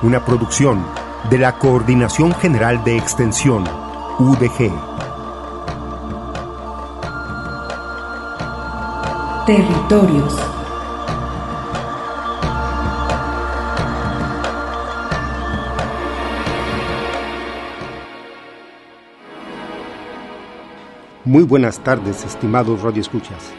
Una producción de la Coordinación General de Extensión, UDG. Territorios. Muy buenas tardes, estimados radioescuchas.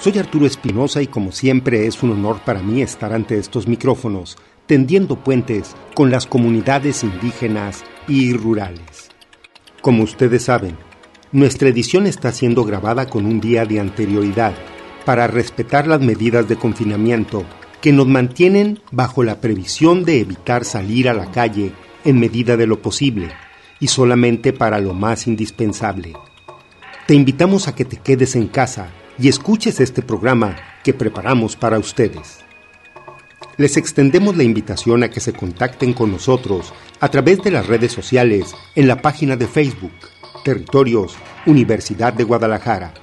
Soy Arturo Espinosa y como siempre es un honor para mí estar ante estos micrófonos, tendiendo puentes con las comunidades indígenas y rurales. Como ustedes saben, nuestra edición está siendo grabada con un día de anterioridad para respetar las medidas de confinamiento que nos mantienen bajo la previsión de evitar salir a la calle en medida de lo posible y solamente para lo más indispensable. Te invitamos a que te quedes en casa y escuches este programa que preparamos para ustedes. Les extendemos la invitación a que se contacten con nosotros a través de las redes sociales en la página de Facebook Territorios Universidad de Guadalajara.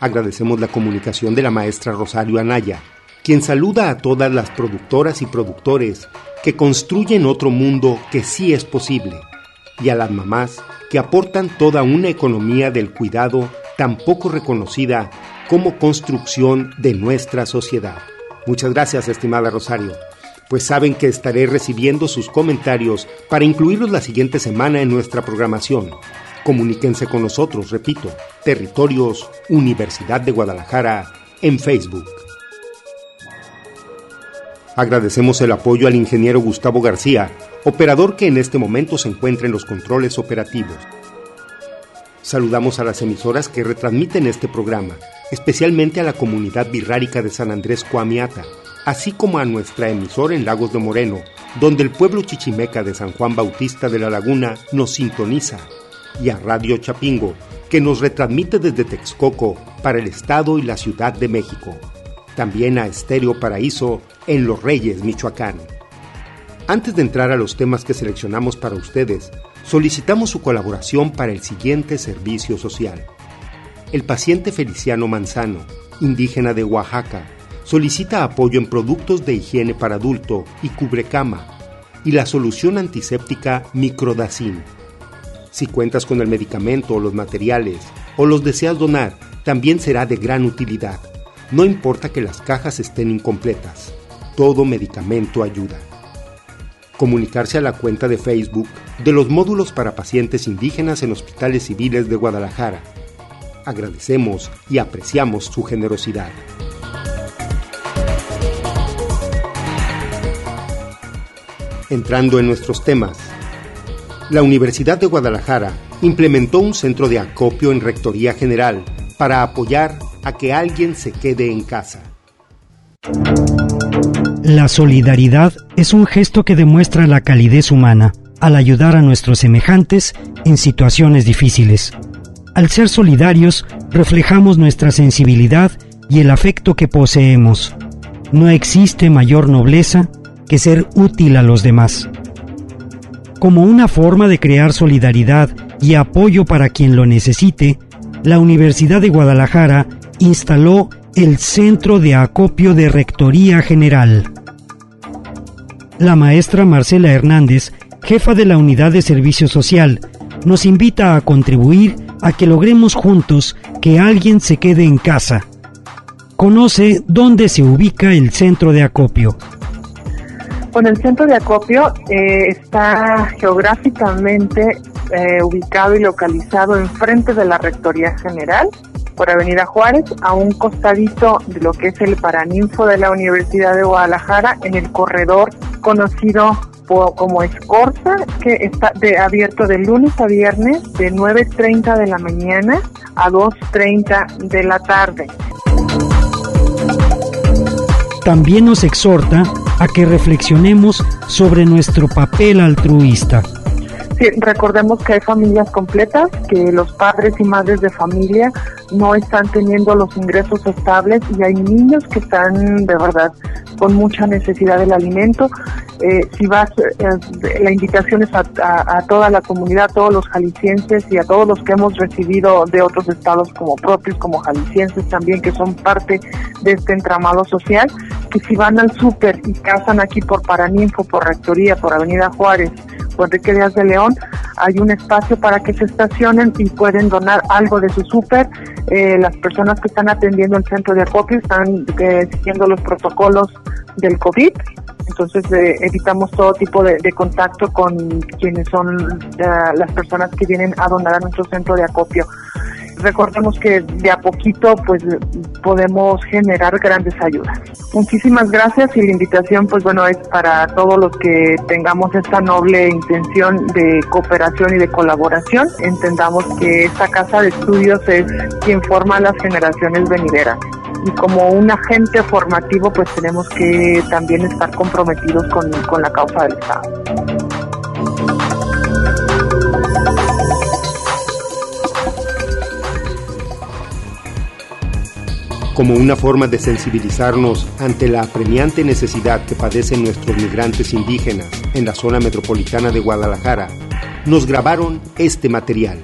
Agradecemos la comunicación de la maestra Rosario Anaya, quien saluda a todas las productoras y productores que construyen otro mundo que sí es posible, y a las mamás que aportan toda una economía del cuidado tan poco reconocida como construcción de nuestra sociedad. Muchas gracias, estimada Rosario, pues saben que estaré recibiendo sus comentarios para incluirlos la siguiente semana en nuestra programación. Comuníquense con nosotros, repito, Territorios Universidad de Guadalajara en Facebook. Agradecemos el apoyo al ingeniero Gustavo García, operador que en este momento se encuentra en los controles operativos. Saludamos a las emisoras que retransmiten este programa, especialmente a la comunidad birrárica de San Andrés Coamiata, así como a nuestra emisora en Lagos de Moreno, donde el pueblo chichimeca de San Juan Bautista de la Laguna nos sintoniza, y a Radio Chapingo, que nos retransmite desde Texcoco para el Estado y la Ciudad de México. También a Estéreo Paraíso en Los Reyes, Michoacán. Antes de entrar a los temas que seleccionamos para ustedes, solicitamos su colaboración para el siguiente servicio social. El paciente Feliciano Manzano, indígena de Oaxaca, solicita apoyo en productos de higiene para adulto y cubrecama y la solución antiséptica Microdacin. Si cuentas con el medicamento o los materiales o los deseas donar, también será de gran utilidad. No importa que las cajas estén incompletas, todo medicamento ayuda comunicarse a la cuenta de Facebook de los módulos para pacientes indígenas en hospitales civiles de Guadalajara. Agradecemos y apreciamos su generosidad. Entrando en nuestros temas, la Universidad de Guadalajara implementó un centro de acopio en Rectoría General para apoyar a que alguien se quede en casa. La solidaridad es un gesto que demuestra la calidez humana al ayudar a nuestros semejantes en situaciones difíciles. Al ser solidarios, reflejamos nuestra sensibilidad y el afecto que poseemos. No existe mayor nobleza que ser útil a los demás. Como una forma de crear solidaridad y apoyo para quien lo necesite, la Universidad de Guadalajara instaló el Centro de Acopio de Rectoría General. La maestra Marcela Hernández, jefa de la Unidad de Servicio Social, nos invita a contribuir a que logremos juntos que alguien se quede en casa. Conoce dónde se ubica el centro de acopio. Bueno, el centro de acopio eh, está geográficamente eh, ubicado y localizado enfrente de la Rectoría General por Avenida Juárez, a un costadito de lo que es el Paraninfo de la Universidad de Guadalajara, en el corredor conocido como Escorza, que está de, abierto de lunes a viernes de 9.30 de la mañana a 2.30 de la tarde. También nos exhorta a que reflexionemos sobre nuestro papel altruista. Recordemos que hay familias completas, que los padres y madres de familia no están teniendo los ingresos estables y hay niños que están de verdad con mucha necesidad del alimento. Eh, si vas, eh, la invitación es a, toda la comunidad, a todos los jaliscienses y a todos los que hemos recibido de otros estados como propios, como jaliscienses también, que son parte de este entramado social, que si van al súper y casan aquí por Paraninfo, por Rectoría, por Avenida Juárez, por Enrique Díaz de León, hay un espacio para que se estacionen y pueden donar algo de su súper. Eh, las personas que están atendiendo el centro de acopio están siguiendo los protocolos del COVID entonces eh, evitamos todo tipo de, contacto con quienes son eh, las personas que vienen a donar a nuestro centro de acopio. Recordemos que de a poquito pues podemos generar grandes ayudas. Muchísimas gracias y la invitación pues bueno es para todos los que tengamos esta noble intención de cooperación y de colaboración. Entendamos que esta casa de estudios es quien forma las generaciones venideras y como un agente formativo pues tenemos que también estar comprometidos con, con la causa del Estado. Como una forma de sensibilizarnos ante la apremiante necesidad que padecen nuestros migrantes indígenas en la zona metropolitana de Guadalajara, nos grabaron este material.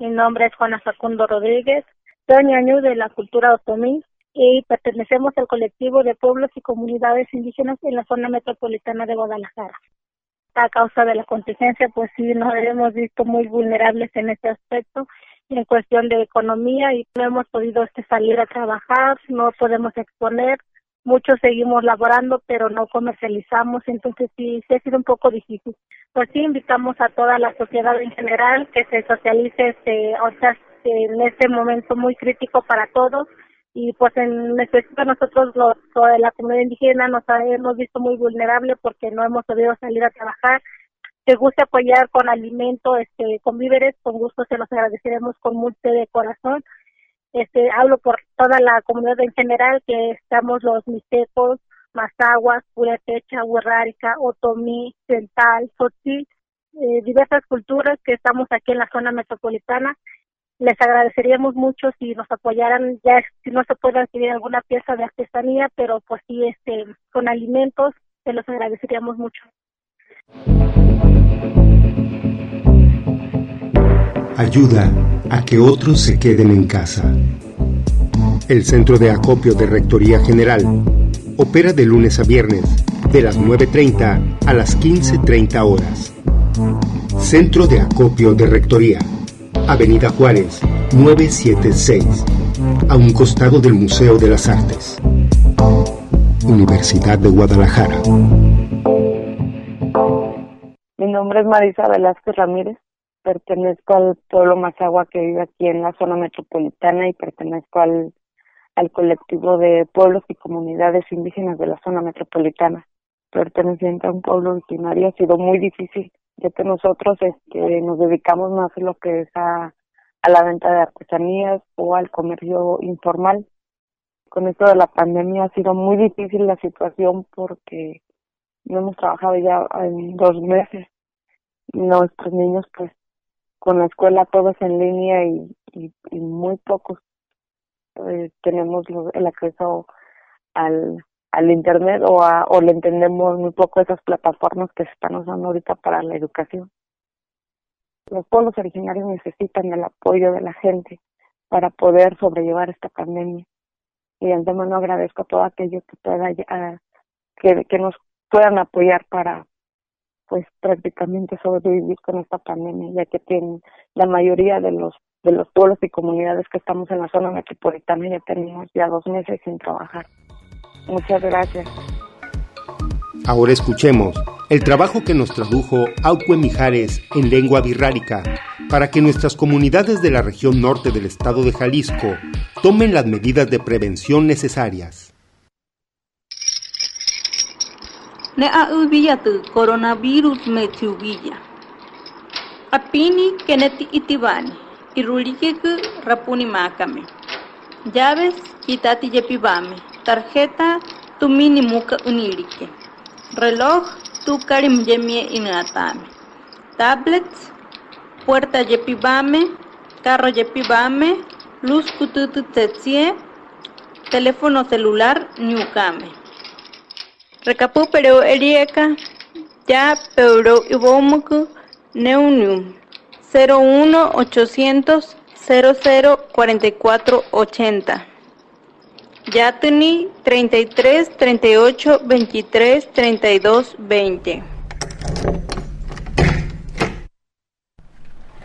Mi nombre es Juana Facundo Rodríguez, soy ñañú de la cultura otomí y pertenecemos al colectivo de pueblos y comunidades indígenas en la zona metropolitana de Guadalajara. A causa de la contingencia, pues sí, nos hemos visto muy vulnerables en este aspecto, en cuestión de economía, y no hemos podido este, salir a trabajar, no podemos exponer, muchos seguimos laborando, pero no comercializamos, entonces sí, sí ha sido un poco difícil. Pues sí, invitamos a toda la sociedad en general que se socialice, este, o sea, en este momento muy crítico para todos. Y pues en específico nosotros los la comunidad indígena nos hemos visto muy vulnerable porque no hemos podido salir a trabajar se gusta apoyar con alimento este con víveres con gusto se los agradeceremos con mucho de corazón este hablo por toda la comunidad en general que estamos los mixtecos Mazaguas, Purepecha, Huerrárica, Otomí, Central, Sotí, eh, diversas culturas que estamos aquí en la zona metropolitana les agradeceríamos mucho si nos apoyaran, ya si no se puede adquirir alguna pieza de artesanía, pero pues sí, este, con alimentos, se los agradeceríamos mucho. Ayuda a que otros se queden en casa. El Centro de Acopio de Rectoría General opera de lunes a viernes, de las 9.30 a las 15.30 horas. Centro de Acopio de Rectoría Avenida Juárez, 976, a un costado del Museo de las Artes. Universidad de Guadalajara. Es Marisa Velázquez Ramírez, pertenezco al pueblo Mazagua que vive aquí en la zona metropolitana y pertenezco al, al colectivo de pueblos y comunidades indígenas de la zona metropolitana. Perteneciente a un pueblo originario ha sido muy difícil ya que nosotros este, nos dedicamos más a lo que es a, a la venta de artesanías o al comercio informal. Con esto de la pandemia ha sido muy difícil la situación porque no hemos trabajado ya en dos meses. Nuestros niños pues con la escuela todos en línea y, y, muy pocos eh, tenemos el acceso al, al internet o, a, o le entendemos muy poco esas plataformas que se están usando ahorita para la educación. Los pueblos originarios necesitan el apoyo de la gente para poder sobrellevar esta pandemia. Y de antemano agradezco a todos aquellos que, pueda, que, que nos puedan apoyar para pues prácticamente sobrevivir con esta pandemia, ya que tienen la mayoría de los de los pueblos y comunidades que estamos en la zona metropolitana ya tenemos ya dos meses sin trabajar. Muchas gracias. Ahora escuchemos el trabajo que nos tradujo Auque Mijares en lengua birrárica para que nuestras comunidades de la región norte del estado de Jalisco tomen las medidas de prevención necesarias. Ne a ubiyatu coronavirus me tiubilla. Apini keneti itibani irulikeku rapuni makame. Llaves kitati yepibame. Tarjeta tumini muka unilike. Reloj tu karim yemie inatame. Tablets, puerta yepibame, carro yepibame, luz kututu tetsie, teléfono celular niukame. Recapu pero erieka, ya pero ibomuku neunium 01 800 00 44 80. Yatuni 33 38 23 32 20.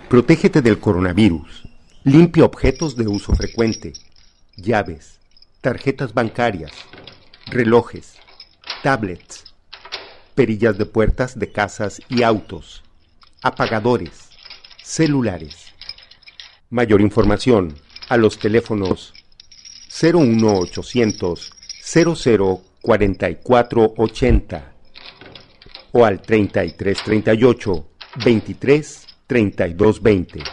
Protégete del coronavirus. Limpia objetos de uso frecuente. Llaves, tarjetas bancarias, relojes, tablets, perillas de puertas de casas y autos, apagadores, celulares. Mayor información a los teléfonos 01800 00 44 80 o al 3338 23 32 20.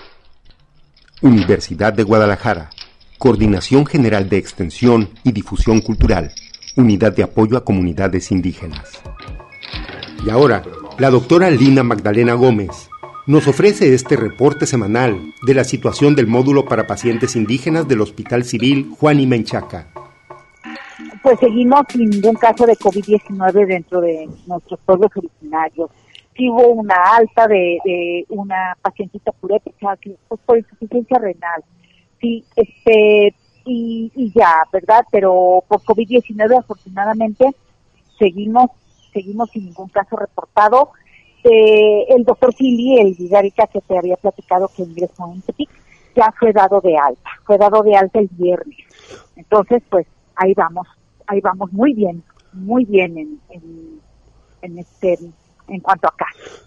Universidad de Guadalajara. Coordinación General de Extensión y Difusión Cultural. Unidad de Apoyo a Comunidades Indígenas. Y ahora, la doctora Lina Magdalena Gómez nos ofrece este reporte semanal de la situación del módulo para pacientes indígenas del Hospital Civil Juan y Menchaca. Pues seguimos sin ningún caso de COVID-19 dentro de nuestros pueblos originarios. Sí hubo una alta de, de una pacientita purépecha que por insuficiencia renal. Sí, este, y, y ya, ¿verdad? Pero por COVID-19 afortunadamente seguimos, seguimos sin ningún caso reportado eh, el doctor Fili, el Vidarica que te había platicado que ingresó en Tepic, ya fue dado de alta, fue dado de alta el viernes. Entonces, pues ahí vamos, ahí vamos muy bien, muy bien en, en, en este, en cuanto a acá.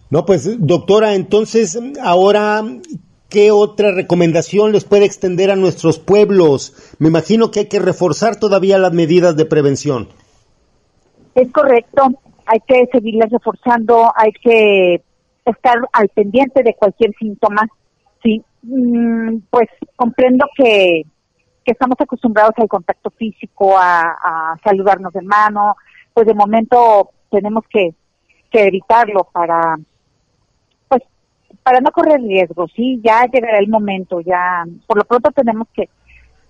No, pues doctora, entonces ahora ¿Qué otra recomendación les puede extender a nuestros pueblos? Me imagino que hay que reforzar todavía las medidas de prevención. Es correcto hay que seguirles reforzando, hay que estar al pendiente de cualquier síntoma. Sí, mm, pues comprendo que, que estamos acostumbrados al contacto físico, a, saludarnos de mano, pues de momento tenemos que, que evitarlo para para no correr riesgos, sí, ya llegará el momento, ya por lo pronto tenemos que,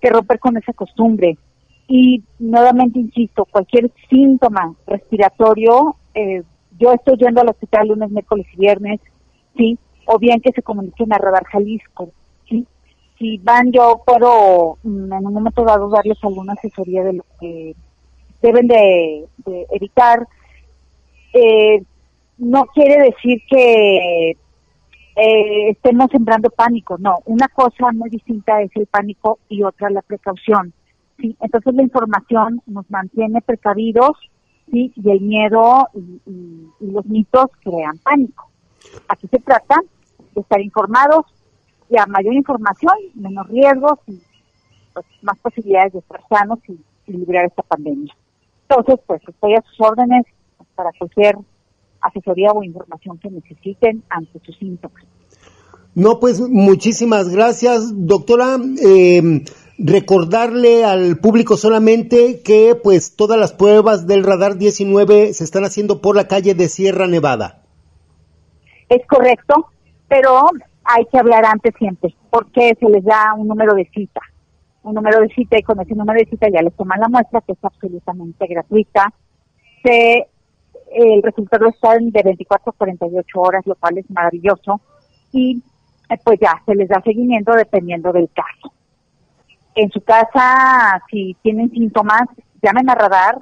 que romper con esa costumbre. Y nuevamente insisto, cualquier síntoma respiratorio, eh, yo estoy yendo al hospital lunes, miércoles y viernes, sí, o bien que se comuniquen a Radar Jalisco, sí. Si van, yo puedo mm, en un momento dado darles alguna asesoría de lo que deben de, de evitar. Eh, no quiere decir que eh, estemos sembrando pánico, no. Una cosa muy distinta es el pánico y otra la precaución. ¿sí? Entonces la información nos mantiene precavidos ¿sí? y el miedo y, los mitos crean pánico. Aquí se trata de estar informados y a mayor información, menos riesgos y pues, más posibilidades de estar sanos y, y librar esta pandemia. Entonces, pues estoy a sus órdenes para cualquier asesoría o información que necesiten ante sus síntomas. No, pues muchísimas gracias, doctora. Eh, recordarle al público solamente que pues todas las pruebas del radar 19 se están haciendo por la calle de Sierra Nevada. Es correcto, pero hay que hablar antes siempre, porque se les da un número de cita, un número de cita y con ese número de cita ya les toman la muestra que es absolutamente gratuita. Se, el resultado está de 24 a 48 horas, lo cual es maravilloso y pues ya se les da seguimiento dependiendo del caso en su casa, si tienen síntomas, llamen a radar,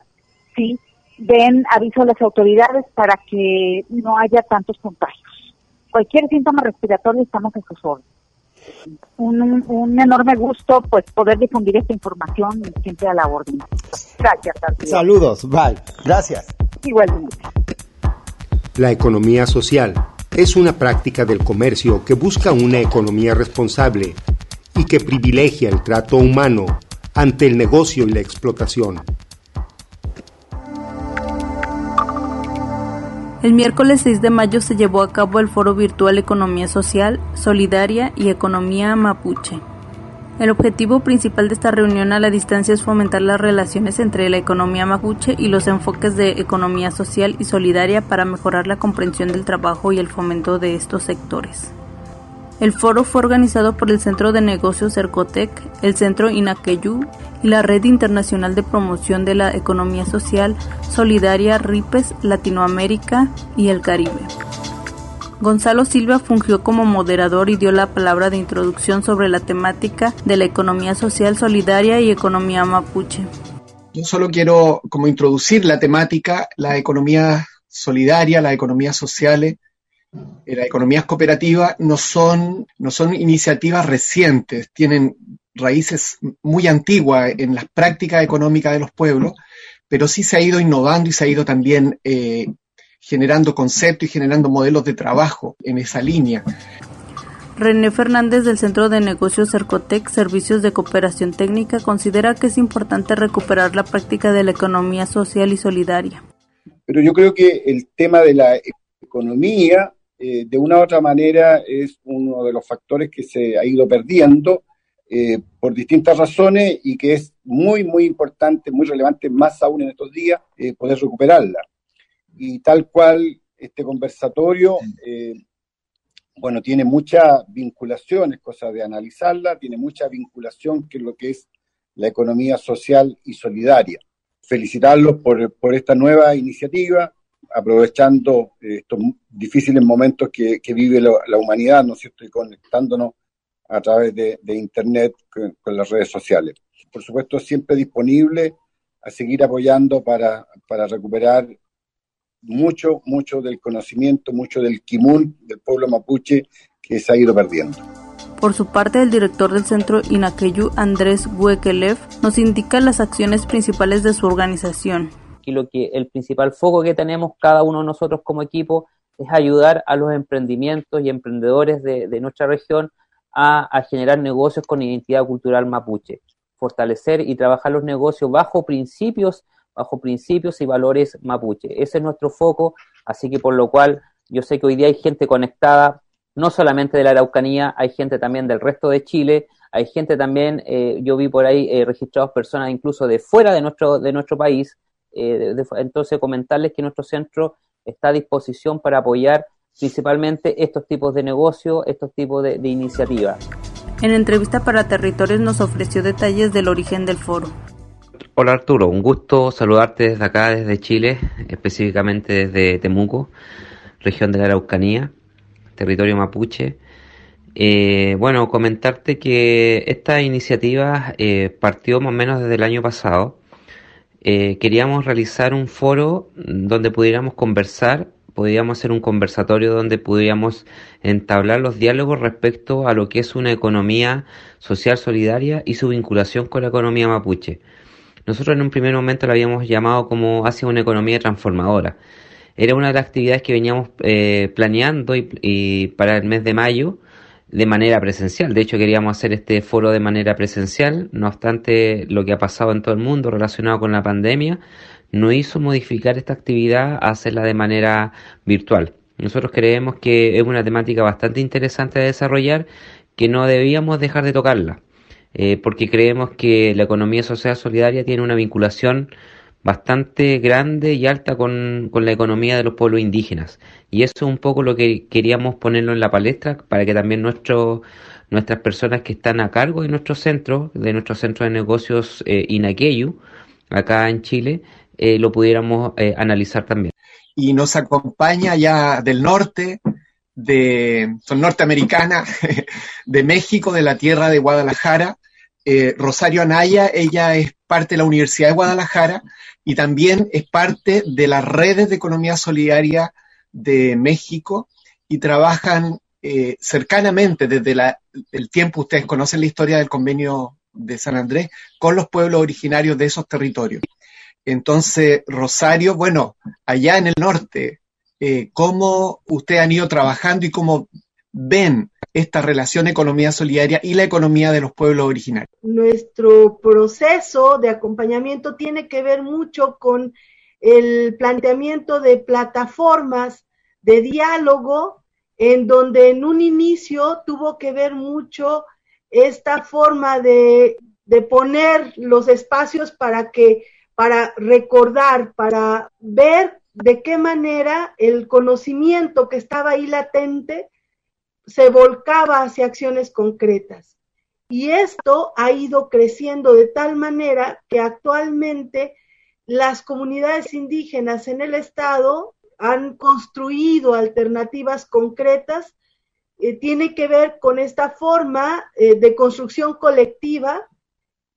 sí, den aviso a las autoridades para que no haya tantos contagios. Cualquier síntoma respiratorio estamos en sus órdenes. Un, un, enorme gusto pues poder difundir esta información siempre a la orden. Gracias. Saludos, bye. Gracias. Igualmente. La economía social es una práctica del comercio que busca una economía responsable y que privilegia el trato humano ante el negocio y la explotación. El miércoles 6 de mayo se llevó a cabo el foro virtual Economía Social, Solidaria y Economía Mapuche. El objetivo principal de esta reunión a la distancia es fomentar las relaciones entre la economía mapuche y los enfoques de economía social y solidaria para mejorar la comprensión del trabajo y el fomento de estos sectores. El foro fue organizado por el Centro de Negocios Cercotec, el Centro Inaqueyú y la Red Internacional de Promoción de la Economía Social Solidaria RIPES Latinoamérica y el Caribe. Gonzalo Silva fungió como moderador y dio la palabra de introducción sobre la temática de la economía social solidaria y economía mapuche. Yo solo quiero como introducir la temática, la economía solidaria, la economía sociales, eh, las economías cooperativas no son, no son iniciativas recientes, tienen raíces muy antiguas en las prácticas económicas de los pueblos, pero sí se ha ido innovando y se ha ido también eh, generando conceptos y generando modelos de trabajo en esa línea. René Fernández del Centro de Negocios Cercotec Servicios de Cooperación Técnica considera que es importante recuperar la práctica de la economía social y solidaria. Pero yo creo que el tema de la economía, eh, de una u otra manera, es uno de los factores que se ha ido perdiendo eh, por distintas razones y que es muy, muy importante, muy relevante, más aún en estos días, eh, poder recuperarla y tal cual este conversatorio, eh, bueno, tiene mucha vinculación, es cosa de analizarla, tiene mucha vinculación con lo que es la economía social y solidaria. Felicitarlos por, por esta nueva iniciativa, aprovechando eh, estos difíciles momentos que, vive la, humanidad, ¿no es cierto?, y conectándonos a través de, Internet con, con, las redes sociales. Por supuesto, siempre disponible a seguir apoyando para, para recuperar mucho, mucho del conocimiento, mucho del kimun del pueblo mapuche que se ha ido perdiendo. Por su parte, el director del centro Inaqueyu, Andrés Huekelev, nos indica las acciones principales de su organización. Y lo que el principal foco que tenemos cada uno de nosotros como equipo es ayudar a los emprendimientos y emprendedores de, nuestra región a, a generar negocios con identidad cultural mapuche, fortalecer y trabajar los negocios bajo principios bajo principios y valores mapuche. Ese es nuestro foco, así que por lo cual yo sé que hoy día hay gente conectada, no solamente de la Araucanía, hay gente también del resto de Chile, hay gente también, eh, yo vi por ahí eh, registrados personas incluso de fuera de nuestro, de nuestro país, eh, entonces comentarles que nuestro centro está a disposición para apoyar principalmente estos tipos de negocios, estos tipos de, de iniciativas. En entrevista para Territorios nos ofreció detalles del origen del foro. Hola Arturo, un gusto saludarte desde acá, desde Chile, específicamente desde Temuco, región de la Araucanía, territorio mapuche. Eh, bueno, comentarte que esta iniciativa eh, partió más o menos desde el año pasado. Eh, queríamos realizar un foro donde pudiéramos conversar, podríamos hacer un conversatorio donde pudiéramos entablar los diálogos respecto a lo que es una economía social solidaria y su vinculación con la economía mapuche. Nosotros en un primer momento lo habíamos llamado como hacia una economía transformadora. Era una de las actividades que veníamos eh, planeando y, para el mes de mayo de manera presencial. De hecho, queríamos hacer este foro de manera presencial. No obstante, lo que ha pasado en todo el mundo relacionado con la pandemia no hizo modificar esta actividad a hacerla de manera virtual. Nosotros creemos que es una temática bastante interesante de desarrollar que no debíamos dejar de tocarla. Eh, porque creemos que la economía social solidaria tiene una vinculación bastante grande y alta con, la economía de los pueblos indígenas. Y eso es un poco lo que queríamos ponerlo en la palestra para que también nuestro, nuestras personas que están a cargo de nuestro centro, de nuestro centro de negocios eh, Inaqueyu, acá en Chile, eh, lo pudiéramos eh, analizar también. Y nos acompaña ya del norte, de, son norteamericana, de México, de la tierra de Guadalajara, eh, Rosario Anaya, ella es parte de la Universidad de Guadalajara y también es parte de las redes de economía solidaria de México y trabajan eh, cercanamente desde el tiempo, ustedes conocen la historia del convenio de San Andrés, con los pueblos originarios de esos territorios. Entonces, Rosario, bueno, allá en el norte, eh, cómo ustedes han ido trabajando y cómo ven esta relación economía solidaria y la economía de los pueblos originarios. Nuestro proceso de acompañamiento tiene que ver mucho con el planteamiento de plataformas de diálogo en donde en un inicio tuvo que ver mucho esta forma de, de poner los espacios para que para recordar, para ver de qué manera el conocimiento que estaba ahí latente se volcaba hacia acciones concretas. Y esto ha ido creciendo de tal manera que actualmente las comunidades indígenas en el Estado han construido alternativas concretas. Eh, tiene que ver con esta forma eh, de construcción colectiva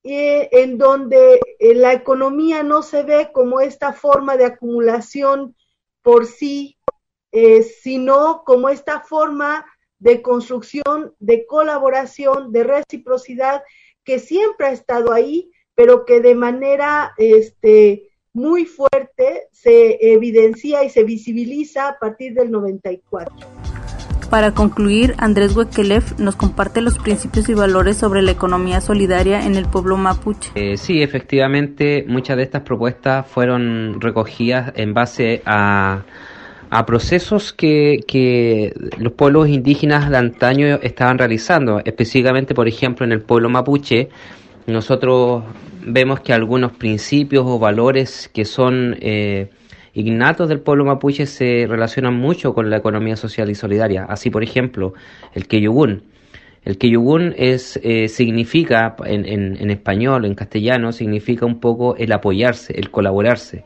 eh, en donde la economía no se ve como esta forma de acumulación por sí, sino como esta forma de construcción, de colaboración, de reciprocidad, que siempre ha estado ahí, pero que de manera este, muy fuerte se evidencia y se visibiliza a partir del 94. Para concluir, Andrés Huequelef nos comparte los principios y valores sobre la economía solidaria en el pueblo mapuche. Eh, sí, efectivamente, muchas de estas propuestas fueron recogidas en base a a procesos que, que, los pueblos indígenas de antaño estaban realizando, específicamente, por ejemplo, en el pueblo mapuche, nosotros vemos que algunos principios o valores que son eh, innatos del pueblo mapuche se relacionan mucho con la economía social y solidaria. Así, por ejemplo, el Keyugun. El Keyugun es, eh, significa, en, en, en español, en castellano, significa un poco el apoyarse, el colaborarse.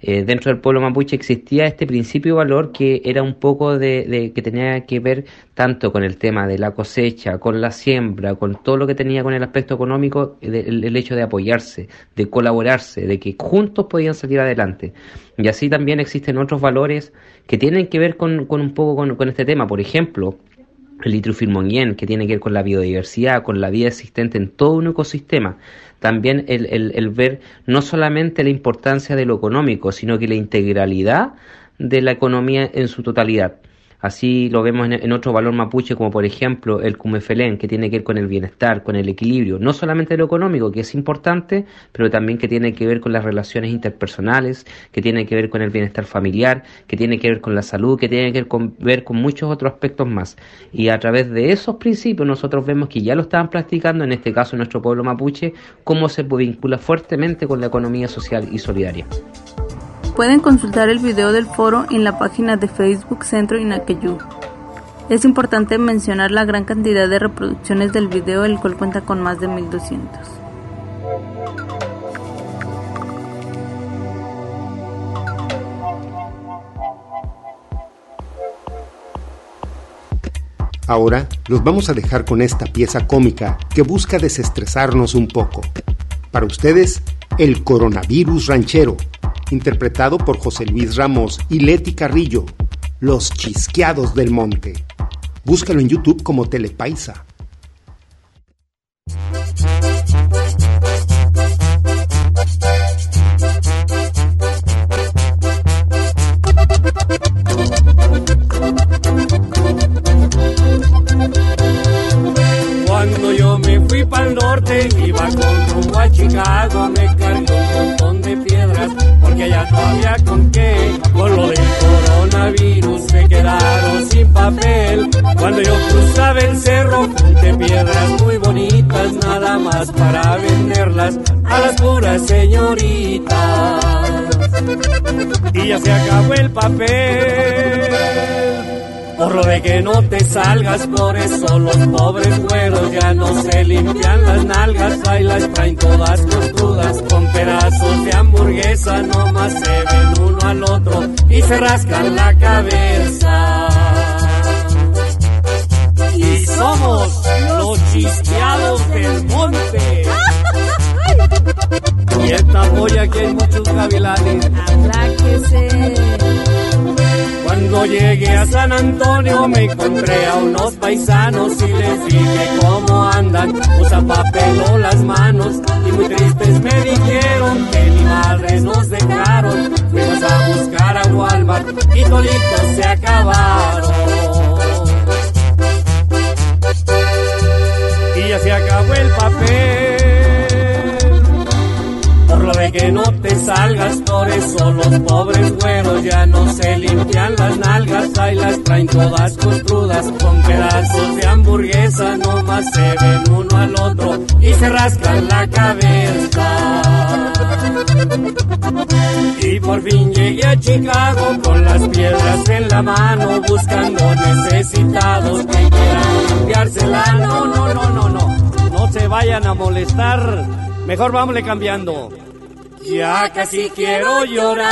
Eh, dentro del pueblo mapuche existía este principio valor que era un poco de, que tenía que ver tanto con el tema de la cosecha, con la siembra, con todo lo que tenía con el aspecto económico, el, hecho de apoyarse, de colaborarse, de que juntos podían salir adelante. Y así también existen otros valores que tienen que ver con, un poco con, con este tema. Por ejemplo, el litrofilmonien, que tiene que ver con la biodiversidad, con la vida existente en todo un ecosistema. También el, el, el ver no solamente la importancia de lo económico, sino que la integralidad de la economía en su totalidad. Así lo vemos en, otro valor mapuche, como por ejemplo el cumefelén, que tiene que ver con el bienestar, con el equilibrio, no solamente lo económico, que es importante, pero también que tiene que ver con las relaciones interpersonales, que tiene que ver con el bienestar familiar, que tiene que ver con la salud, que tiene que ver con, ver con muchos otros aspectos más. Y a través de esos principios nosotros vemos que ya lo estaban practicando, en este caso nuestro pueblo mapuche, cómo se vincula fuertemente con la economía social y solidaria. Pueden consultar el video del foro en la página de Facebook Centro Inaqueyú. Es importante mencionar la gran cantidad de reproducciones del video, el cual cuenta con más de 1200. Ahora los vamos a dejar con esta pieza cómica que busca desestresarnos un poco. Para ustedes, el coronavirus ranchero, interpretado por José Luis Ramos y Leti Carrillo, Los Chisqueados del Monte. Búscalo en YouTube como Telepaisa. Cuando yo me fui para el norte, iba con Chicago, me cargué un montón de piedras que ya no había con qué. Con lo del coronavirus se quedaron sin papel. Cuando yo cruzaba el cerro, junté piedras muy bonitas, nada más para venderlas a las puras señoritas. Y ya se acabó el papel. Porro de que no te salgas, por eso los pobres güeros ya no se limpian las nalgas, ahí las traen todas crudas con pedazos de hamburguesa, nomás se ven uno al otro y se rascan la cabeza. Y somos los chisqueados del monte. Y esta polla que hay muchos gavilanes. Cuando llegué a San Antonio me encontré a unos paisanos y les dije cómo andan, usa papel o las manos y muy tristes me dijeron que ni madres nos dejaron. Fuimos a buscar a Walmart y toditos se acabaron. Y ya se acabó el papel de que no te salgas, por eso los pobres güeros ya no se limpian las nalgas, ahí las traen todas crudas con pedazos de hamburguesa, nomás se ven uno al otro y se rascan la cabeza. Y por fin llegué a Chicago con las piedras en la mano, buscando necesitados que quieran limpiársela. No, no, no, no, no, no se vayan a molestar. Mejor vámonos cambiando. Ya casi quiero llorar.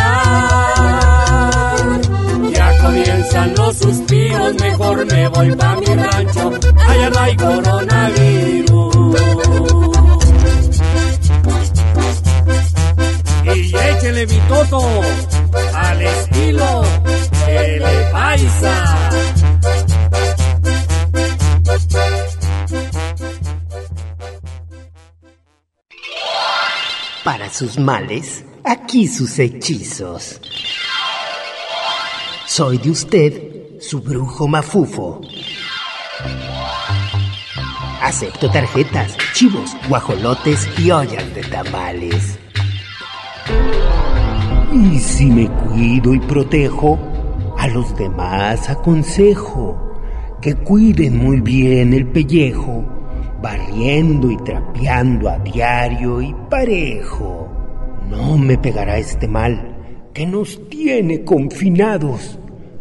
Ya comienzan los suspiros, mejor me voy pa' mi rancho. Allá no hay coronavirus. Y échele mi toto al estilo le paisa. Para sus males, aquí sus hechizos. Soy de usted, su brujo mafufo. Acepto tarjetas, chivos, guajolotes y ollas de tamales. Y si me cuido y protejo, a los demás aconsejo que cuiden muy bien el pellejo barriendo y trapeando a diario y parejo. No me pegará este mal que nos tiene confinados.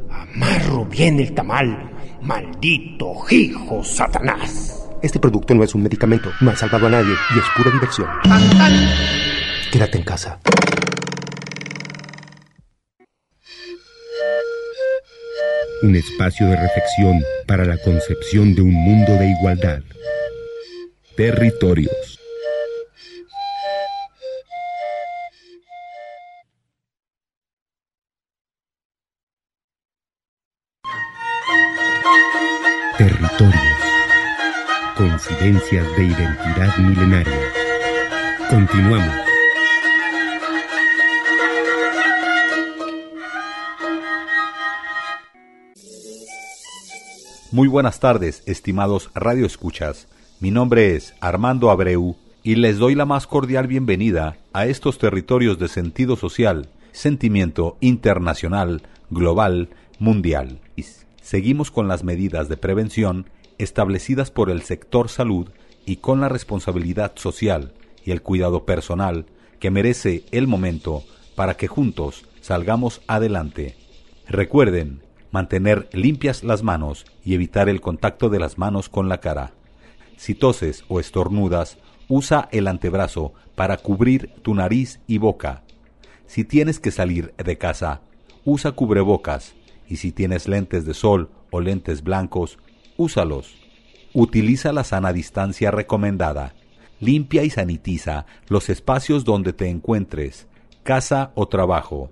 Amarro bien el tamal, maldito hijo Satanás. Este producto no es un medicamento, no ha salvado a nadie y es pura diversión. Quédate en casa. Un espacio de reflexión para la concepción de un mundo de igualdad territorios. Territorios. Coincidencias de identidad milenaria. Continuamos. Muy buenas tardes, estimados radioescuchas. Mi nombre es Armando Abreu y les doy la más cordial bienvenida a estos territorios de sentido social, sentimiento internacional, global, mundial. Seguimos con las medidas de prevención establecidas por el sector salud y con la responsabilidad social y el cuidado personal que merece el momento para que juntos salgamos adelante. Recuerden mantener limpias las manos y evitar el contacto de las manos con la cara. Si toses o estornudas, usa el antebrazo para cubrir tu nariz y boca. Si tienes que salir de casa, usa cubrebocas y si tienes lentes de sol o lentes blancos, úsalos. Utiliza la sana distancia recomendada. Limpia y sanitiza los espacios donde te encuentres, casa o trabajo.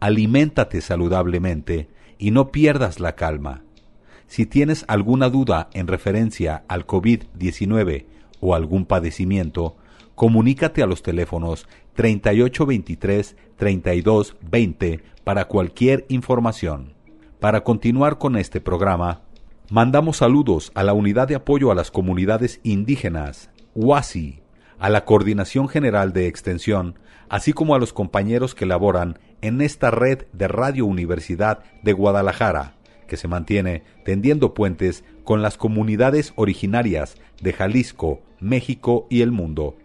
Aliméntate saludablemente y no pierdas la calma. Si tienes alguna duda en referencia al COVID-19 o algún padecimiento, comunícate a los teléfonos 3823-3220 para cualquier información. Para continuar con este programa, mandamos saludos a la Unidad de Apoyo a las Comunidades Indígenas, UASI, a la Coordinación General de Extensión, así como a los compañeros que laboran en esta red de Radio Universidad de Guadalajara que se mantiene tendiendo puentes con las comunidades originarias de Jalisco, México y el mundo.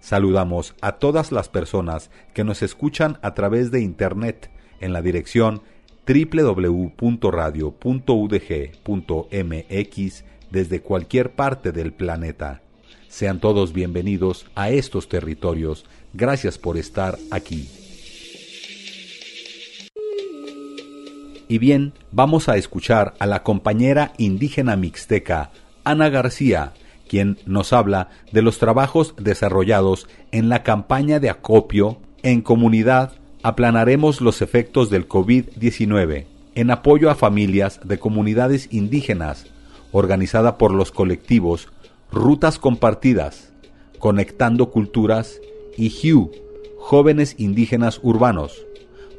Saludamos a todas las personas que nos escuchan a través de Internet en la dirección www.radio.udg.mx desde cualquier parte del planeta. Sean todos bienvenidos a estos territorios. Gracias por estar aquí. Y bien, vamos a escuchar a la compañera indígena mixteca, Ana García, quien nos habla de los trabajos desarrollados en la campaña de acopio en comunidad aplanaremos los efectos del COVID-19 en apoyo a familias de comunidades indígenas, organizada por los colectivos Rutas Compartidas, Conectando Culturas y HUE, Jóvenes Indígenas Urbanos,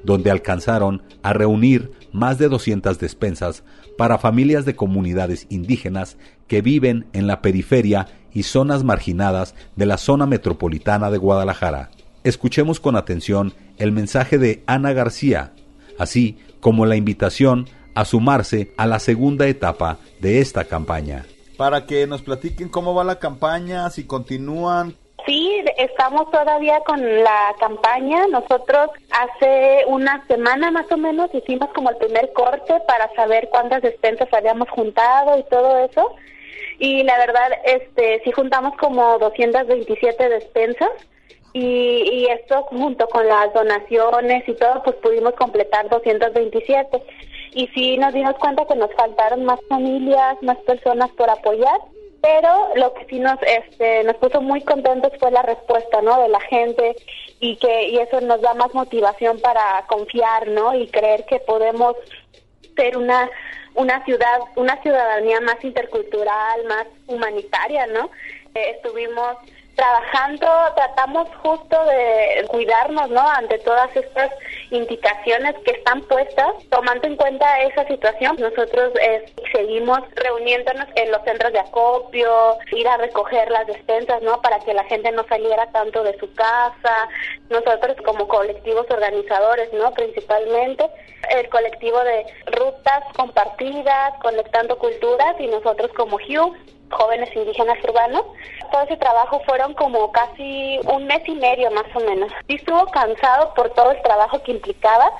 donde alcanzaron a reunir más de 200 despensas para familias de comunidades indígenas que viven en la periferia y zonas marginadas de la zona metropolitana de Guadalajara. Escuchemos con atención el mensaje de Ana García, así como la invitación a sumarse a la segunda etapa de esta campaña. Para que nos platiquen cómo va la campaña, si continúan, Sí, estamos todavía con la campaña. Nosotros hace una semana más o menos hicimos como el primer corte para saber cuántas despensas habíamos juntado y todo eso. Y la verdad, este, sí juntamos como 227 despensas. Y, y esto junto con las donaciones y todo, pues pudimos completar 227. Y sí nos dimos cuenta que nos faltaron más familias, más personas por apoyar pero lo que sí nos este nos puso muy contentos fue la respuesta no de la gente y que y eso nos da más motivación para confiar no y creer que podemos ser una una ciudad una ciudadanía más intercultural más humanitaria no eh, estuvimos trabajando, tratamos justo de cuidarnos, ¿no? Ante todas estas indicaciones que están puestas, tomando en cuenta esa situación, nosotros eh, seguimos reuniéndonos en los centros de acopio, ir a recoger las despensas, ¿no? Para que la gente no saliera tanto de su casa. Nosotros como colectivos organizadores, ¿no? Principalmente el colectivo de rutas compartidas, conectando culturas y nosotros como Hugh jóvenes indígenas urbanos. Todo ese trabajo fueron como casi un mes y medio más o menos. Sí estuvo cansado por todo el trabajo que implicaba,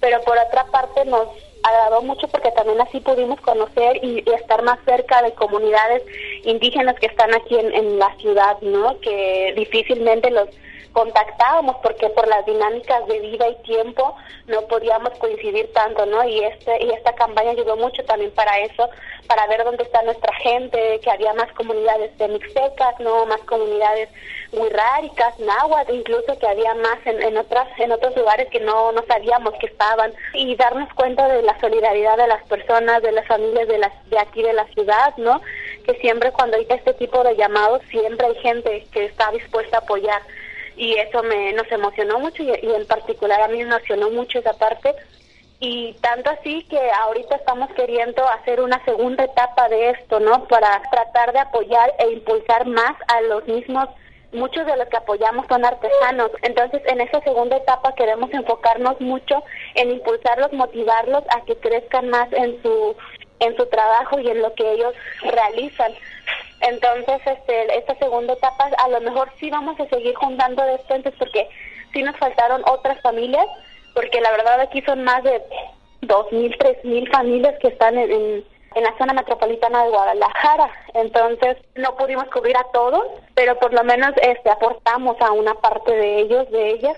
pero por otra parte nos agradó mucho porque también así pudimos conocer y, estar más cerca de comunidades indígenas que están aquí en, en la ciudad, ¿no? Que difícilmente los contactábamos porque por las dinámicas de vida y tiempo no podíamos coincidir tanto, ¿no? Y este y esta campaña ayudó mucho también para eso, para ver dónde está nuestra gente, que había más comunidades de mixtecas, ¿no? Más comunidades ráricas, náhuatl, incluso que había más en, en otras en otros lugares que no no sabíamos que estaban y darnos cuenta de la solidaridad de las personas, de las familias de las de aquí de la ciudad, ¿no? Que siempre cuando hay este tipo de llamados siempre hay gente que está dispuesta a apoyar y eso me nos emocionó mucho y, en particular a mí me emocionó mucho esa parte y tanto así que ahorita estamos queriendo hacer una segunda etapa de esto, ¿no? Para tratar de apoyar e impulsar más a los mismos muchos de los que apoyamos son artesanos. Entonces, en esa segunda etapa queremos enfocarnos mucho en impulsarlos, motivarlos a que crezcan más en su en su trabajo y en lo que ellos realizan. Entonces, este, esta segunda etapa, a lo mejor sí vamos a seguir juntando despensas porque sí nos faltaron otras familias, porque la verdad aquí son más de dos mil, tres mil familias que están en, en, en, la zona metropolitana de Guadalajara. Entonces, no pudimos cubrir a todos, pero por lo menos este aportamos a una parte de ellos, de ellas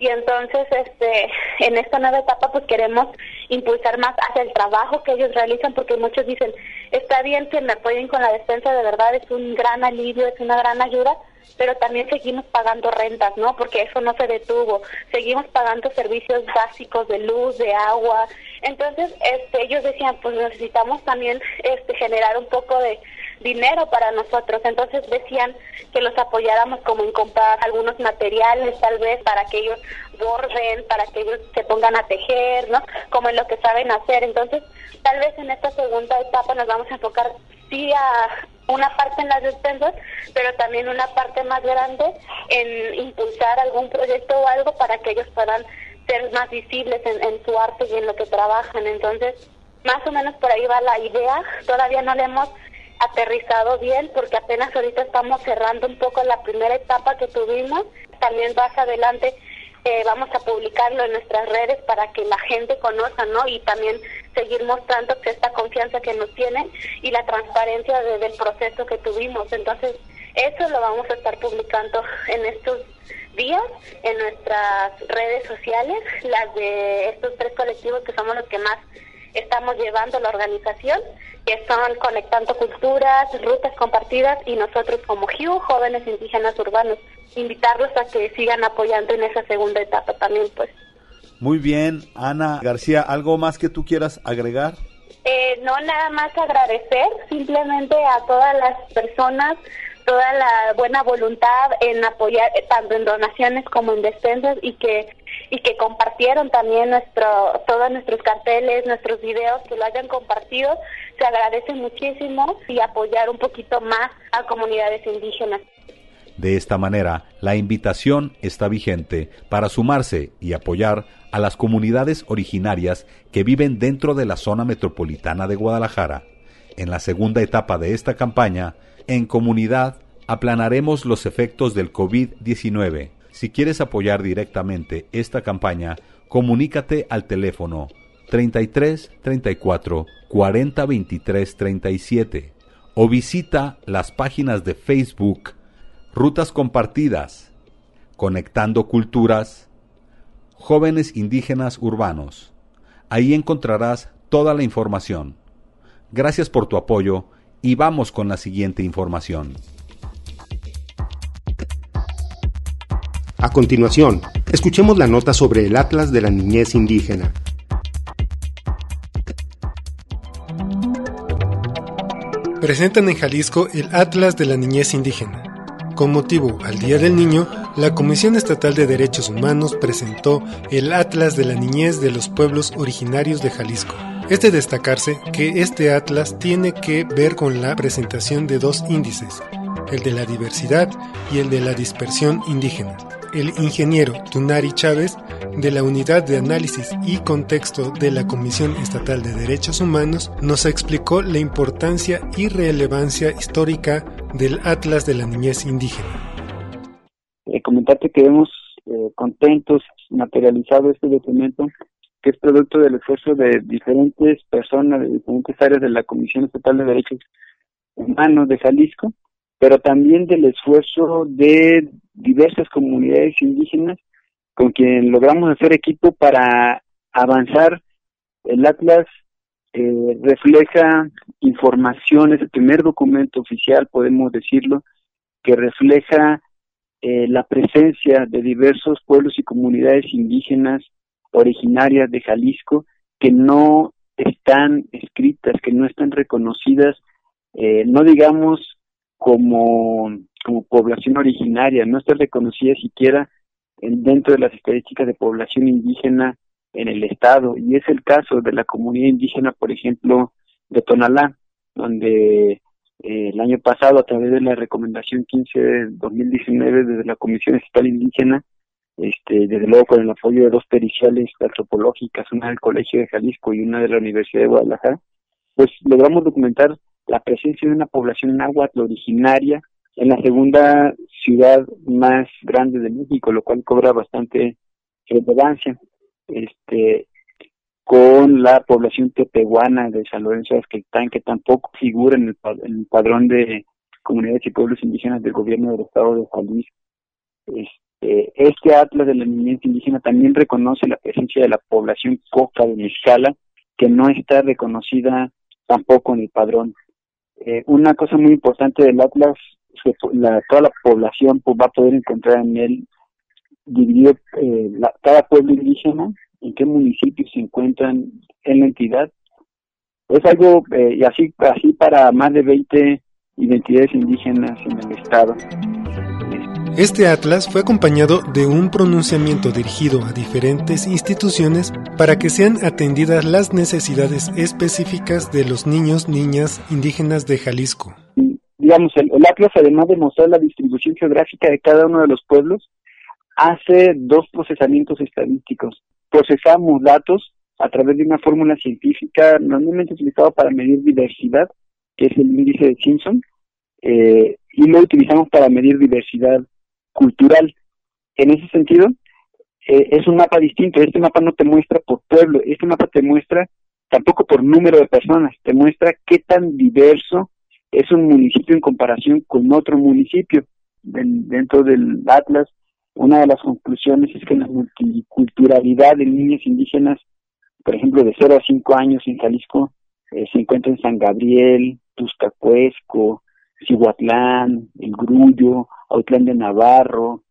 y entonces este en esta nueva etapa pues queremos impulsar más hacia el trabajo que ellos realizan porque muchos dicen está bien que me apoyen con la defensa de verdad es un gran alivio es una gran ayuda pero también seguimos pagando rentas no porque eso no se detuvo. Seguimos pagando servicios básicos de luz de agua entonces este ellos decían pues necesitamos también este generar un poco de dinero para nosotros. Entonces decían que los apoyáramos como en comprar algunos materiales tal vez para que ellos borden, para que ellos se pongan a tejer, ¿no? Como en lo que saben hacer. Entonces, tal vez en esta segunda etapa nos vamos a enfocar sí a una parte en las despensas, pero también una parte más grande en impulsar algún proyecto o algo para que ellos puedan ser más visibles en, en su arte y en lo que trabajan. Entonces, más o menos por ahí va la idea. Todavía no le hemos aterrizado bien porque apenas ahorita estamos cerrando un poco la primera etapa que tuvimos. También más adelante eh, vamos a publicarlo en nuestras redes para que la gente conozca, ¿no? Y también seguir mostrando esta confianza que nos tienen y la transparencia del proceso que tuvimos. Entonces, eso lo vamos a estar publicando en estos días en nuestras redes sociales, las de estos tres colectivos que somos los que más estamos llevando la organización, que son Conectando Culturas, Rutas Compartidas y nosotros como HIU, Jóvenes Indígenas Urbanos, invitarlos a que sigan apoyando en esa segunda etapa también, pues. Muy bien, Ana García, ¿algo más que tú quieras agregar? Eh, no, nada más agradecer simplemente a todas las personas, toda la buena voluntad en apoyar eh, tanto en donaciones como en despensas y que y que compartieron también nuestro, todos nuestros carteles, nuestros videos, que lo hayan compartido, se agradece muchísimo y apoyar un poquito más a comunidades indígenas. De esta manera, la invitación está vigente para sumarse y apoyar a las comunidades originarias que viven dentro de la zona metropolitana de Guadalajara. En la segunda etapa de esta campaña, en comunidad aplanaremos los efectos del COVID-19. Si quieres apoyar directamente esta campaña, comunícate al teléfono 33 34 40 23 37 o visita las páginas de Facebook Rutas Compartidas, Conectando Culturas, Jóvenes Indígenas Urbanos. Ahí encontrarás toda la información. Gracias por tu apoyo y vamos con la siguiente información. A continuación, escuchemos la nota sobre el Atlas de la Niñez Indígena. Presentan en Jalisco el Atlas de la Niñez Indígena. Con motivo al Día del Niño, la Comisión Estatal de Derechos Humanos presentó el Atlas de la Niñez de los Pueblos Originarios de Jalisco. Es de destacarse que este atlas tiene que ver con la presentación de dos índices, el de la diversidad y el de la dispersión indígena. El ingeniero Tunari Chávez, de la Unidad de Análisis y Contexto de la Comisión Estatal de Derechos Humanos, nos explicó la importancia y relevancia histórica del Atlas de la Niñez Indígena. Eh, comentarte que hemos eh, contentos materializado este documento que es producto del esfuerzo de diferentes personas de diferentes áreas de la Comisión Estatal de Derechos Humanos de Jalisco, pero también del esfuerzo de diversas comunidades indígenas con quien logramos hacer equipo para avanzar. El Atlas eh, refleja información, es el primer documento oficial, podemos decirlo, que refleja eh, la presencia de diversos pueblos y comunidades indígenas originarias de Jalisco que no están escritas, que no están reconocidas, eh, no digamos como, como población originaria, no están reconocidas siquiera dentro de las estadísticas de población indígena en el estado. Y es el caso de la comunidad indígena, por ejemplo, de Tonalá, donde eh, el año pasado, a través de la recomendación 15 de 2019 desde la Comisión Estatal Indígena, este, desde luego con el apoyo de dos periciales antropológicas, una del Colegio de Jalisco y una de la Universidad de Guadalajara, pues logramos documentar la presencia de una población náhuatl originaria en la segunda ciudad más grande de México, lo cual cobra bastante relevancia. Este, con la población tepehuana de San Lorenzo de Azquetán, que tampoco figura en el, padrón de comunidades y pueblos indígenas del gobierno del estado de Jalisco. Este, este atlas de la niñez indígena también reconoce la presencia de la población coca de Mezcala, que no está reconocida tampoco en el padrón. Eh, una cosa muy importante del atlas, que la, toda la población pues, va a poder encontrar en él dividido eh, cada pueblo indígena en qué municipios se encuentran en la entidad. Es algo, eh, y así, así para más de 20 identidades indígenas en el estado. Este atlas fue acompañado de un pronunciamiento dirigido a diferentes instituciones para que sean atendidas las necesidades específicas de los niños, niñas indígenas de Jalisco. Digamos, el, el atlas, además de mostrar la distribución geográfica de cada uno de los pueblos, hace dos procesamientos estadísticos procesamos datos a través de una fórmula científica normalmente utilizada para medir diversidad, que es el índice de Simpson, eh, y lo utilizamos para medir diversidad cultural. En ese sentido, eh, es un mapa distinto. Este mapa no te muestra por pueblo, este mapa te muestra tampoco por número de personas, te muestra qué tan diverso es un municipio en comparación con otro municipio. dentro del Atlas una de las conclusiones es que la multiculturalidad de niños indígenas, por ejemplo, de 0 a 5 años en Jalisco, eh, se encuentra en San Gabriel, Tuscacuesco, Cihuatlán, El Grullo, Autlán de Navarro,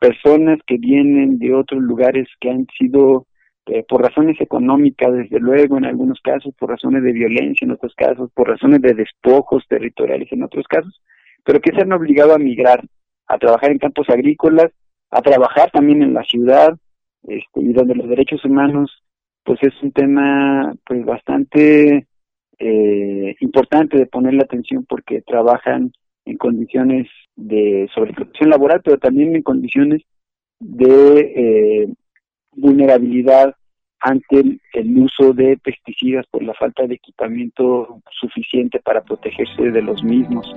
personas que vienen de otros lugares que han sido eh, por razones económicas, desde luego, en algunos casos, por razones de violencia en otros casos, por razones de despojos territoriales en otros casos, pero que se han obligado a migrar, a trabajar en campos agrícolas a trabajar también en la ciudad, este, y donde los derechos humanos pues es un tema pues bastante eh, importante de ponerle atención porque trabajan en condiciones de sobreprotección laboral, pero también en condiciones de eh, vulnerabilidad ante el, uso de pesticidas por la falta de equipamiento suficiente para protegerse de los mismos.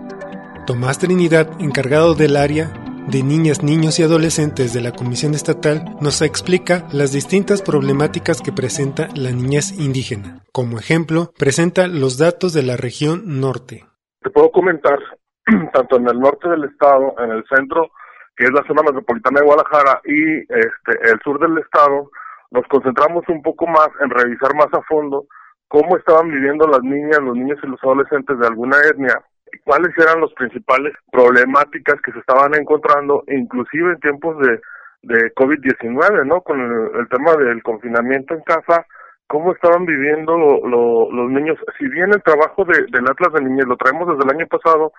Tomás Trinidad, encargado del área de niñas, niños y adolescentes de la Comisión Estatal, nos explica las distintas problemáticas que presenta la niñez indígena. Como ejemplo, presenta los datos de la región norte. Te puedo comentar, tanto en el norte del estado, en el centro, que es la zona metropolitana de Guadalajara, y este, el sur del estado, nos concentramos un poco más en revisar más a fondo cómo estaban viviendo las niñas, los niños y los adolescentes de alguna etnia, cuáles eran las principales problemáticas que se estaban encontrando, inclusive en tiempos de, de COVID-19, ¿no? Con el, tema del confinamiento en casa, cómo estaban viviendo los niños. Si bien el trabajo de, del Atlas de Niñez lo traemos desde el año pasado,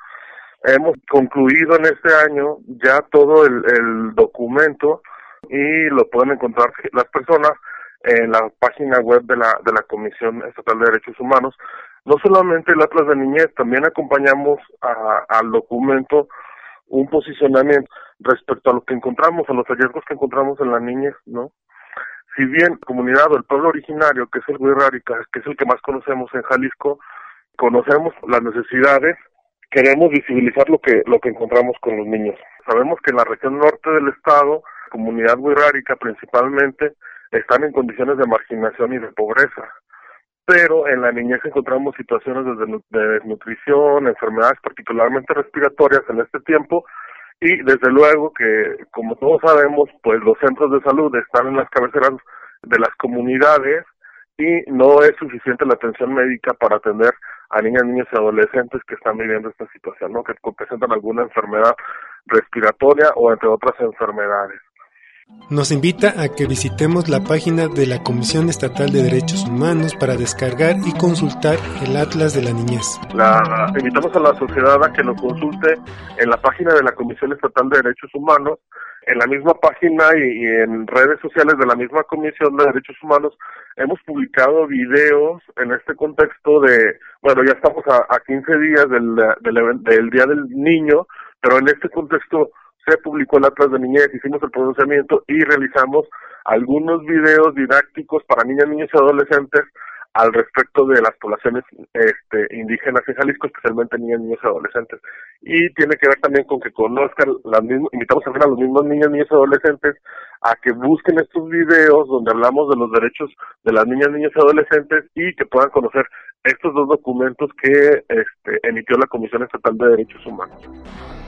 hemos concluido en este año ya todo el, el documento y lo pueden encontrar las personas en la página web de la, de la Comisión Estatal de Derechos Humanos. No solamente el Atlas de Niñez, también acompañamos al documento un posicionamiento respecto a lo que encontramos, a los hallazgos que encontramos en la niñez, ¿no? Si bien comunidad o el pueblo originario, que es el Huirrárica, que es el que más conocemos en Jalisco, conocemos las necesidades, queremos visibilizar lo que, lo que encontramos con los niños. Sabemos que en la región norte del estado comunidad wixárika principalmente están en condiciones de marginación y de pobreza. Pero en la niñez encontramos situaciones de desnutrición, enfermedades particularmente respiratorias en este tiempo y desde luego que, como todos sabemos, pues los centros de salud están en las cabeceras de las comunidades y no es suficiente la atención médica para atender a niñas, niños y adolescentes que están viviendo esta situación, ¿no? que presentan alguna enfermedad respiratoria o entre otras enfermedades. Nos invita a que visitemos la página de la Comisión Estatal de Derechos Humanos para descargar y consultar el Atlas de la Niñez. La, invitamos a la sociedad a que lo consulte en la página de la Comisión Estatal de Derechos Humanos, en la misma página y, en redes sociales de la misma Comisión de Derechos Humanos hemos publicado videos en este contexto de, bueno, ya estamos a, a 15 días del, del, del Día del Niño, pero en este contexto se publicó el Atlas de Niñez, hicimos el pronunciamiento y realizamos algunos videos didácticos para niñas, niños y adolescentes al respecto de las poblaciones este, indígenas en Jalisco, especialmente niñas, niños y adolescentes. Y tiene que ver también con que conozcan, las mismas, invitamos también a los mismos niños, niños y adolescentes a que busquen estos videos donde hablamos de los derechos de las niñas, niños y adolescentes y que puedan conocer estos dos documentos que este, emitió la Comisión Estatal de Derechos Humanos.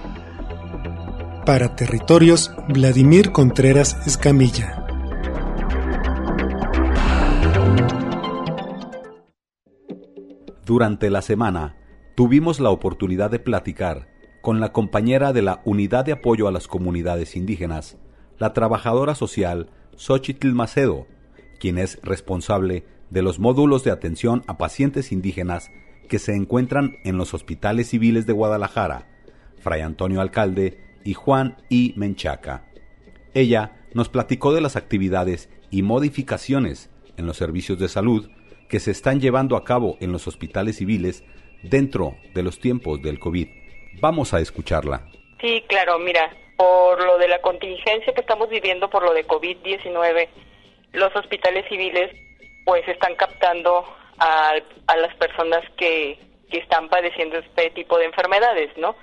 Para Territorios, Vladimir Contreras Escamilla. Durante la semana, tuvimos la oportunidad de platicar con la compañera de la Unidad de Apoyo a las Comunidades Indígenas, la trabajadora social Xochitl Macedo, quien es responsable de los módulos de atención a pacientes indígenas que se encuentran en los hospitales civiles de Guadalajara, Fray Antonio Alcalde y Juan I. Menchaca. Ella nos platicó de las actividades y modificaciones en los servicios de salud que se están llevando a cabo en los hospitales civiles dentro de los tiempos del COVID. Vamos a escucharla. Sí, claro, mira, por lo de la contingencia que estamos viviendo por lo de COVID-19, los hospitales civiles pues están captando a, a las personas que, que están padeciendo este tipo de enfermedades, ¿no?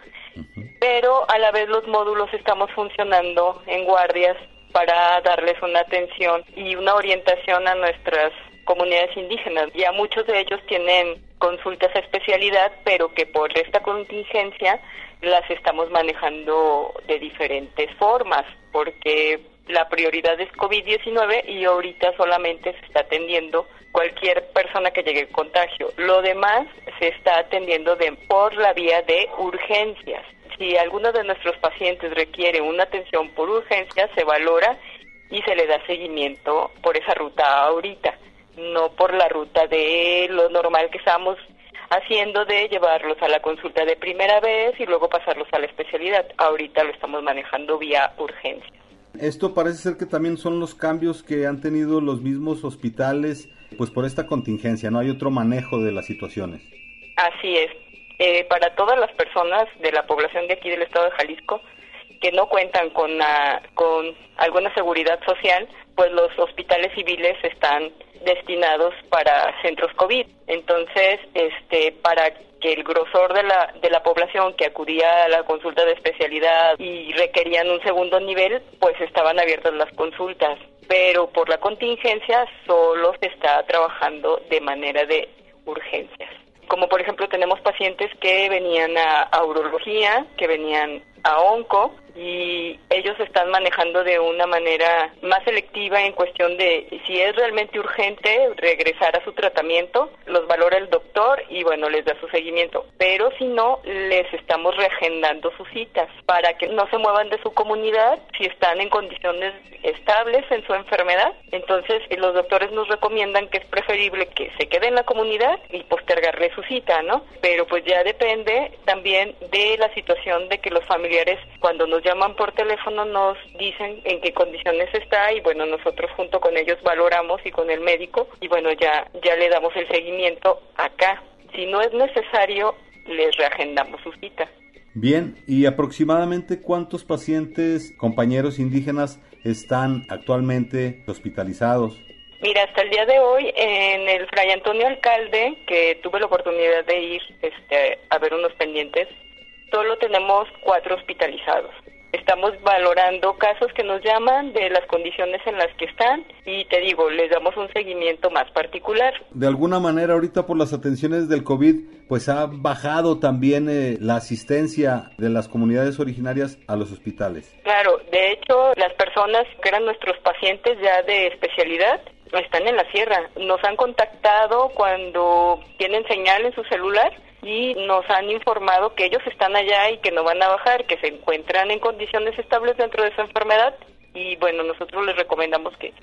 Pero a la vez los módulos estamos funcionando en guardias para darles una atención y una orientación a nuestras comunidades indígenas. Ya muchos de ellos tienen consultas a especialidad, pero que por esta contingencia las estamos manejando de diferentes formas, porque la prioridad es COVID-19 y ahorita solamente se está atendiendo cualquier persona que llegue con contagio. Lo demás se está atendiendo de, por la vía de urgencias. Si alguno de nuestros pacientes requiere una atención por urgencia, se valora y se le da seguimiento por esa ruta ahorita, no por la ruta de lo normal que estamos haciendo de llevarlos a la consulta de primera vez y luego pasarlos a la especialidad. Ahorita lo estamos manejando vía urgencia. Esto parece ser que también son los cambios que han tenido los mismos hospitales, pues por esta contingencia, no hay otro manejo de las situaciones. Así es. Eh, para todas las personas de la población de aquí del estado de Jalisco que no cuentan con, con alguna seguridad social, pues los hospitales civiles están destinados para centros COVID. Entonces, este, para que el grosor de la, de la población que acudía a la consulta de especialidad y requerían un segundo nivel, pues estaban abiertas las consultas. Pero por la contingencia solo se está trabajando de manera de urgencias. Como por ejemplo tenemos pacientes que venían a, a urología, que venían a onco y ellos están manejando de una manera más selectiva en cuestión de si es realmente urgente regresar a su tratamiento, los valora el doctor y bueno, les da su seguimiento, pero si no, les estamos reagendando sus citas para que no se muevan de su comunidad si están en condiciones estables en su enfermedad. Entonces, los doctores nos recomiendan que es preferible que se quede en la comunidad y postergarle su cita, ¿no? Pero pues ya depende también de la situación de que los familiares cuando nos llaman por teléfono nos dicen en qué condiciones está y bueno, nosotros junto con ellos valoramos y con el médico y bueno, ya, ya le damos el seguimiento acá. Si no es necesario, les reagendamos su cita. Bien, ¿y aproximadamente cuántos pacientes, compañeros indígenas, están actualmente hospitalizados? Mira, hasta el día de hoy en el Fray Antonio Alcalde, que tuve la oportunidad de ir este, a ver unos pendientes, solo tenemos cuatro hospitalizados. Estamos valorando casos que nos llaman de las condiciones en las que están y te digo, les damos un seguimiento más particular. De alguna manera ahorita por las atenciones del COVID, pues ha bajado también eh, la asistencia de las comunidades originarias a los hospitales. Claro, de hecho las personas que eran nuestros pacientes ya de especialidad están en la sierra. Nos han contactado cuando tienen señal en su celular y nos han informado que ellos están allá y que no van a bajar, que se encuentran en condiciones estables dentro de su enfermedad. Y bueno, nosotros les recomendamos que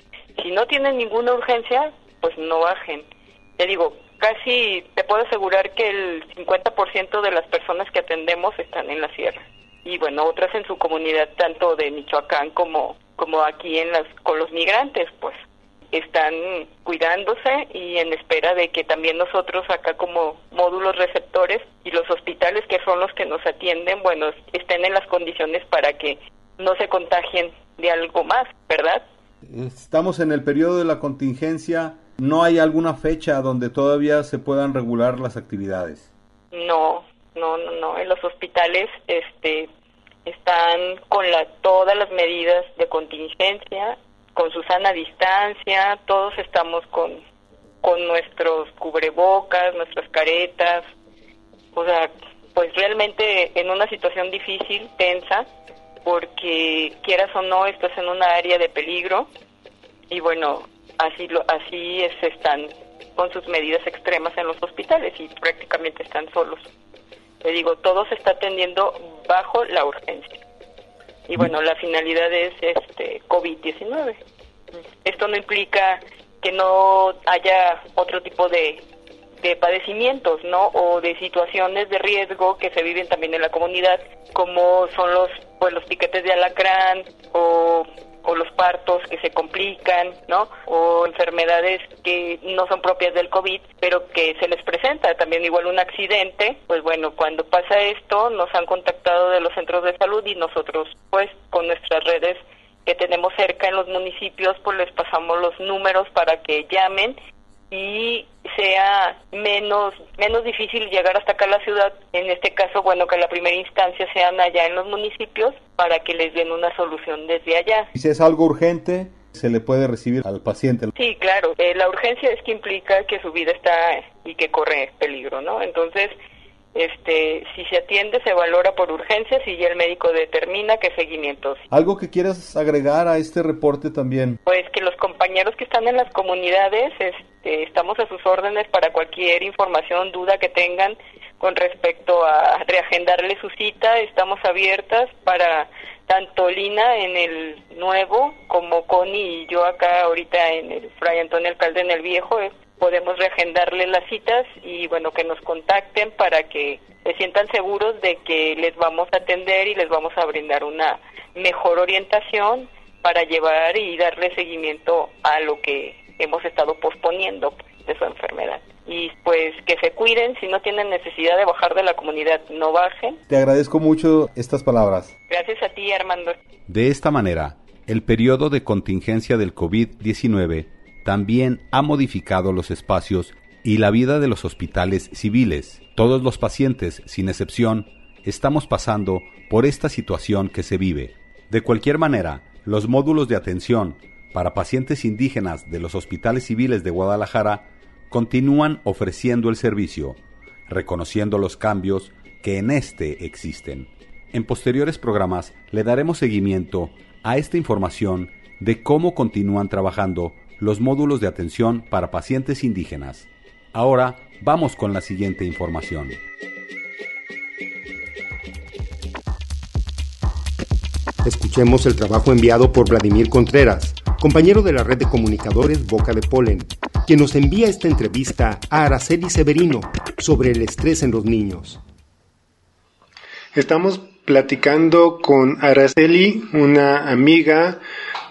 si no tienen ninguna urgencia, pues no bajen. Te digo, casi te puedo asegurar que el 50% de las personas que atendemos están en la sierra. Y bueno, otras en su comunidad tanto de Michoacán como como aquí en las con los migrantes, pues están cuidándose y en espera de que también nosotros acá como módulos receptores y los hospitales que son los que nos atienden, bueno, estén en las condiciones para que no se contagien de algo más, ¿verdad? Estamos en el periodo de la contingencia, ¿no hay alguna fecha donde todavía se puedan regular las actividades? No, no, no, no, en los hospitales este están con la, todas las medidas de contingencia con su sana distancia, todos estamos con, con nuestros cubrebocas, nuestras caretas, o sea, pues realmente en una situación difícil, tensa, porque quieras o no, estás en una área de peligro y bueno, así lo, así es, están con sus medidas extremas en los hospitales y prácticamente están solos. Le digo, todo se está atendiendo bajo la urgencia. Y bueno, la finalidad es este COVID-19. Esto no implica que no haya otro tipo de, de padecimientos, ¿no? O de situaciones de riesgo que se viven también en la comunidad, como son los pues los piquetes de alacrán o o los partos que se complican, ¿no? O enfermedades que no son propias del COVID, pero que se les presenta también igual un accidente, pues bueno, cuando pasa esto nos han contactado de los centros de salud y nosotros pues con nuestras redes que tenemos cerca en los municipios pues les pasamos los números para que llamen y sea menos menos difícil llegar hasta acá a la ciudad. En este caso, bueno, que la primera instancia sean allá en los municipios para que les den una solución desde allá. Si es algo urgente, se le puede recibir al paciente. Sí, claro. Eh, la urgencia es que implica que su vida está y que corre peligro, ¿no? Entonces, este, si se atiende se valora por urgencias y el médico determina qué seguimientos. ¿Algo que quieras agregar a este reporte también? Pues que los compañeros que están en las comunidades este, estamos a sus órdenes para cualquier información, duda que tengan con respecto a reagendarle su cita, estamos abiertas para tanto Lina en el nuevo como Connie y yo acá ahorita en el Fray Antonio Alcalde en el viejo podemos reagendarle las citas y bueno, que nos contacten para que se sientan seguros de que les vamos a atender y les vamos a brindar una mejor orientación para llevar y darle seguimiento a lo que hemos estado posponiendo de su enfermedad. Y pues que se cuiden, si no tienen necesidad de bajar de la comunidad, no bajen. Te agradezco mucho estas palabras. Gracias a ti, Armando. De esta manera, el periodo de contingencia del COVID-19 también ha modificado los espacios y la vida de los hospitales civiles. Todos los pacientes, sin excepción, estamos pasando por esta situación que se vive. De cualquier manera, los módulos de atención para pacientes indígenas de los hospitales civiles de Guadalajara continúan ofreciendo el servicio, reconociendo los cambios que en este existen. En posteriores programas le daremos seguimiento a esta información de cómo continúan trabajando los módulos de atención para pacientes indígenas. Ahora vamos con la siguiente información. Escuchemos el trabajo enviado por Vladimir Contreras, compañero de la red de comunicadores Boca de Polen, quien nos envía esta entrevista a Araceli Severino sobre el estrés en los niños. Estamos platicando con Araceli, una amiga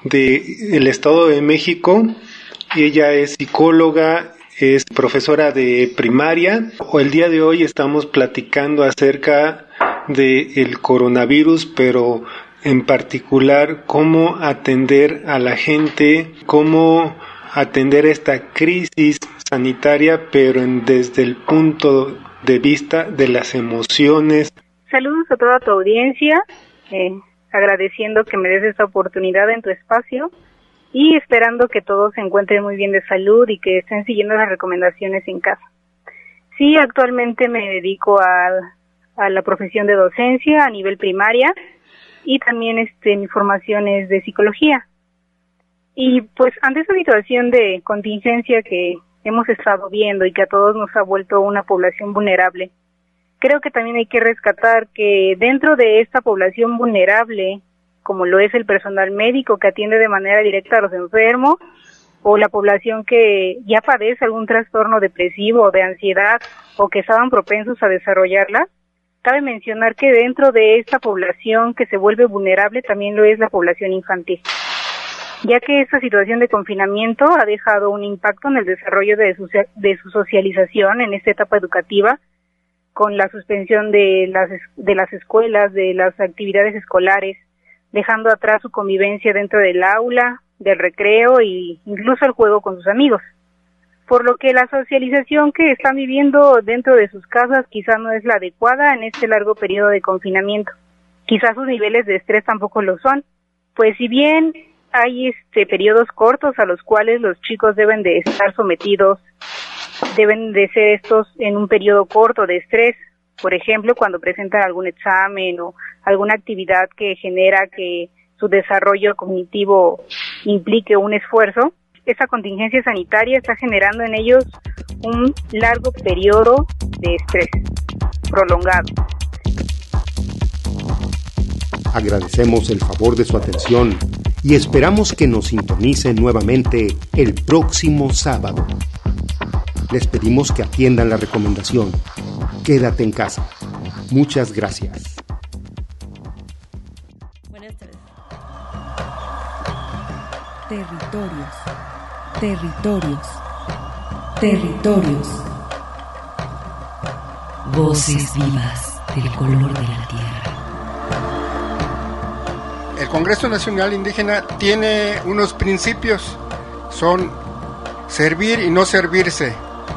del Estado de México. Ella es psicóloga, es profesora de primaria. El día de hoy estamos platicando acerca del coronavirus, pero en particular cómo atender a la gente, cómo atender esta crisis sanitaria, pero desde el punto de vista de las emociones. Saludos a toda tu audiencia, eh, agradeciendo que me des esta oportunidad en tu espacio y esperando que todos se encuentren muy bien de salud y que estén siguiendo las recomendaciones en casa. Sí, actualmente me dedico a, a la profesión de docencia a nivel primaria y también este, mi formación es de psicología. Y pues ante esa situación de contingencia que hemos estado viendo y que a todos nos ha vuelto una población vulnerable, creo que también hay que rescatar que dentro de esta población vulnerable, como lo es el personal médico que atiende de manera directa a los enfermos, o la población que ya padece algún trastorno depresivo o de ansiedad o que estaban propensos a desarrollarla, Cabe mencionar que dentro de esta población que se vuelve vulnerable también lo es la población infantil, ya que esta situación de confinamiento ha dejado un impacto en el desarrollo de su, de su socialización en esta etapa educativa, con la suspensión de las, de las escuelas, de las actividades escolares, dejando atrás su convivencia dentro del aula, del recreo e incluso el juego con sus amigos por lo que la socialización que están viviendo dentro de sus casas quizá no es la adecuada en este largo periodo de confinamiento. Quizás sus niveles de estrés tampoco lo son, pues si bien hay este periodos cortos a los cuales los chicos deben de estar sometidos, deben de ser estos en un periodo corto de estrés, por ejemplo, cuando presentan algún examen o alguna actividad que genera que su desarrollo cognitivo implique un esfuerzo, esa contingencia sanitaria está generando en ellos un largo periodo de estrés prolongado. Agradecemos el favor de su atención y esperamos que nos sintonicen nuevamente el próximo sábado. Les pedimos que atiendan la recomendación. Quédate en casa. Muchas gracias. Buenas tardes. Territorios. Territorios. Territorios. Voces vivas del color de la tierra. El Congreso Nacional Indígena tiene unos principios. Son servir y no servirse,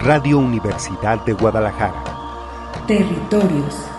Radio Universidad de Guadalajara. Territorios.